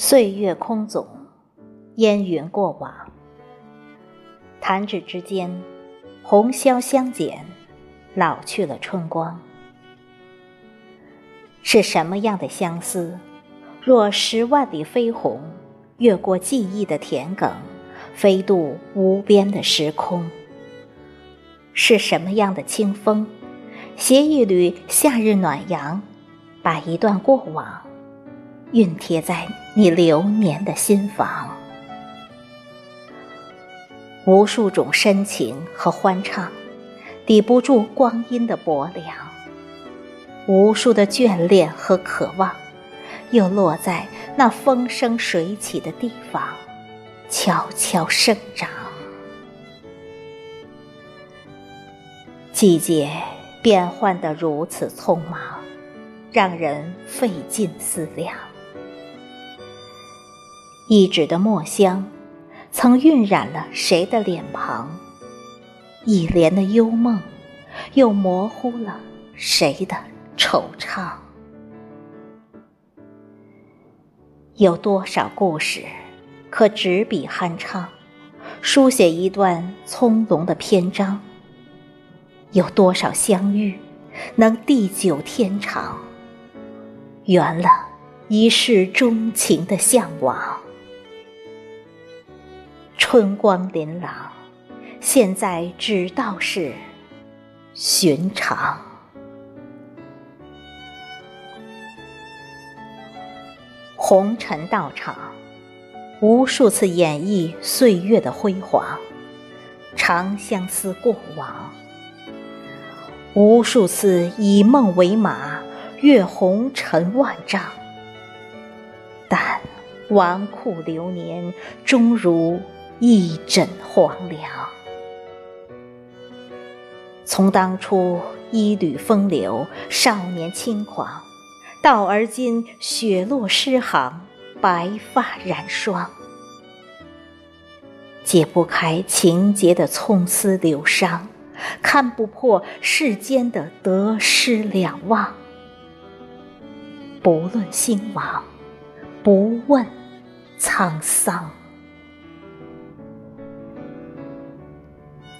岁月空总，烟云过往。弹指之间，红消相减，老去了春光。是什么样的相思？若十万里飞鸿，越过记忆的田埂，飞渡无边的时空。是什么样的清风？携一缕夏日暖阳，把一段过往。熨贴在你流年的心房，无数种深情和欢畅，抵不住光阴的薄凉；无数的眷恋和渴望，又落在那风生水起的地方，悄悄生长。季节变换得如此匆忙，让人费尽思量。一纸的墨香，曾晕染了谁的脸庞？一帘的幽梦，又模糊了谁的惆怅？有多少故事，可执笔酣畅，书写一段葱茏的篇章？有多少相遇，能地久天长，圆了一世钟情的向往？春光琳琅，现在只道是寻常。红尘道场，无数次演绎岁月的辉煌，长相思过往；无数次以梦为马，越红尘万丈。但纨绔流年，终如。一枕黄粱，从当初一缕风流、少年轻狂，到而今雪落诗行、白发染霜，解不开情节的葱丝流伤，看不破世间的得失两忘。不论兴亡，不问沧桑。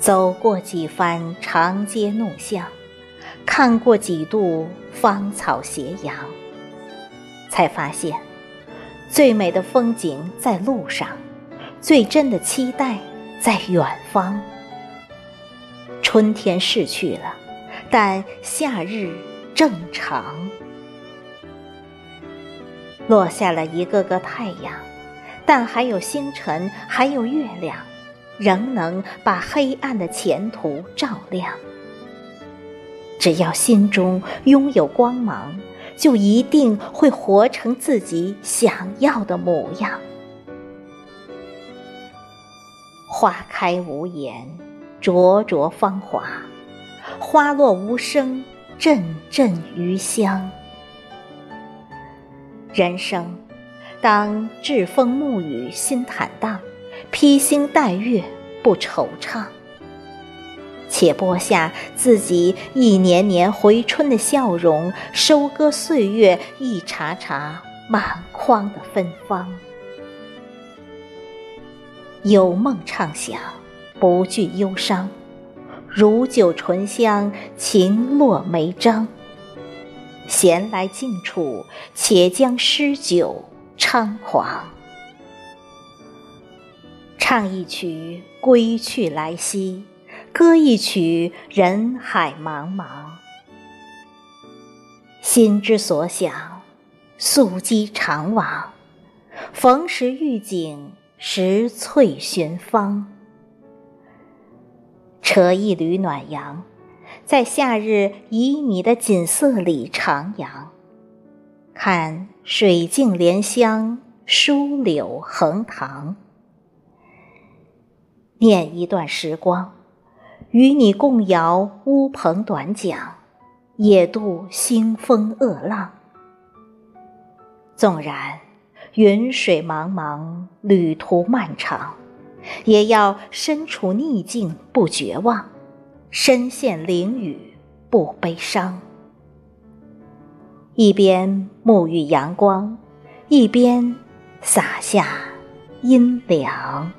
走过几番长街弄巷，看过几度芳草斜阳，才发现，最美的风景在路上，最真的期待在远方。春天逝去了，但夏日正常。落下了一个个太阳，但还有星辰，还有月亮。仍能把黑暗的前途照亮。只要心中拥有光芒，就一定会活成自己想要的模样。花开无言，灼灼芳华；花落无声，阵阵余香。人生，当栉风沐雨，心坦荡。披星戴月，不惆怅。且播下自己一年年回春的笑容，收割岁月一茬茬满筐的芬芳。有梦畅想，不惧忧伤。如酒醇香，情落眉章。闲来静处，且将诗酒猖狂。唱一曲归去来兮，歌一曲人海茫茫。心之所想，溯机长往，逢时遇景，拾翠寻芳。扯一缕暖阳，在夏日旖旎的锦瑟里徜徉，看水镜莲香，疏柳横塘。念一段时光，与你共摇乌篷短桨，野渡腥风恶浪。纵然云水茫茫，旅途漫长，也要身处逆境不绝望，身陷囹圄不悲伤。一边沐浴阳光，一边洒下阴凉。